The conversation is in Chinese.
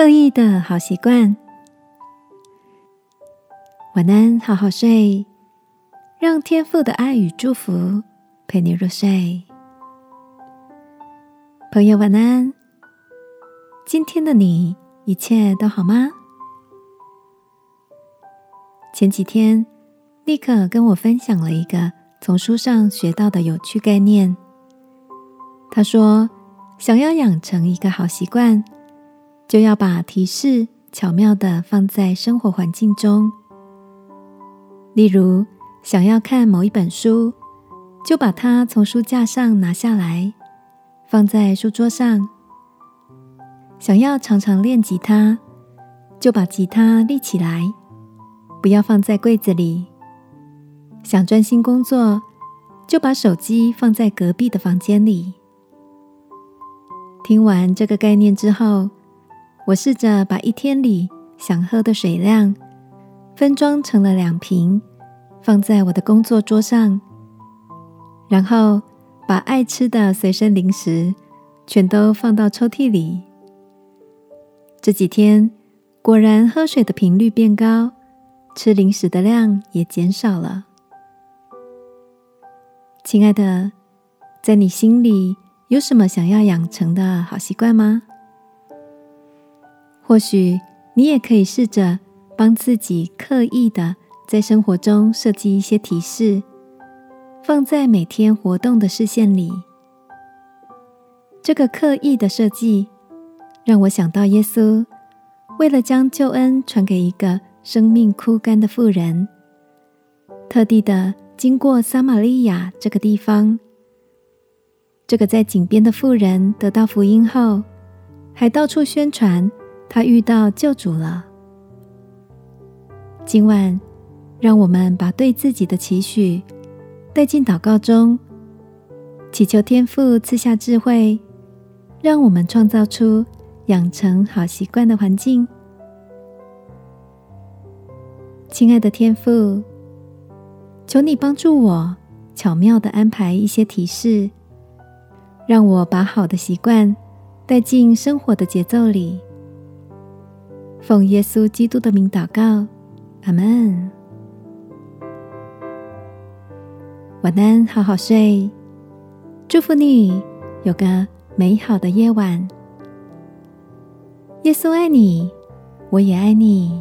刻意的好习惯。晚安，好好睡，让天父的爱与祝福陪你入睡。朋友，晚安。今天的你一切都好吗？前几天，立刻跟我分享了一个从书上学到的有趣概念。他说，想要养成一个好习惯。就要把提示巧妙的放在生活环境中，例如想要看某一本书，就把它从书架上拿下来，放在书桌上；想要常常练吉他，就把吉他立起来，不要放在柜子里；想专心工作，就把手机放在隔壁的房间里。听完这个概念之后，我试着把一天里想喝的水量分装成了两瓶，放在我的工作桌上，然后把爱吃的随身零食全都放到抽屉里。这几天果然喝水的频率变高，吃零食的量也减少了。亲爱的，在你心里有什么想要养成的好习惯吗？或许你也可以试着帮自己刻意的在生活中设计一些提示，放在每天活动的视线里。这个刻意的设计让我想到耶稣为了将救恩传给一个生命枯干的妇人，特地的经过撒玛利亚这个地方。这个在井边的妇人得到福音后，还到处宣传。他遇到救主了。今晚，让我们把对自己的期许带进祷告中，祈求天父赐下智慧，让我们创造出养成好习惯的环境。亲爱的天父，求你帮助我巧妙的安排一些提示，让我把好的习惯带进生活的节奏里。奉耶稣基督的名祷告，阿门。晚安，好好睡，祝福你有个美好的夜晚。耶稣爱你，我也爱你。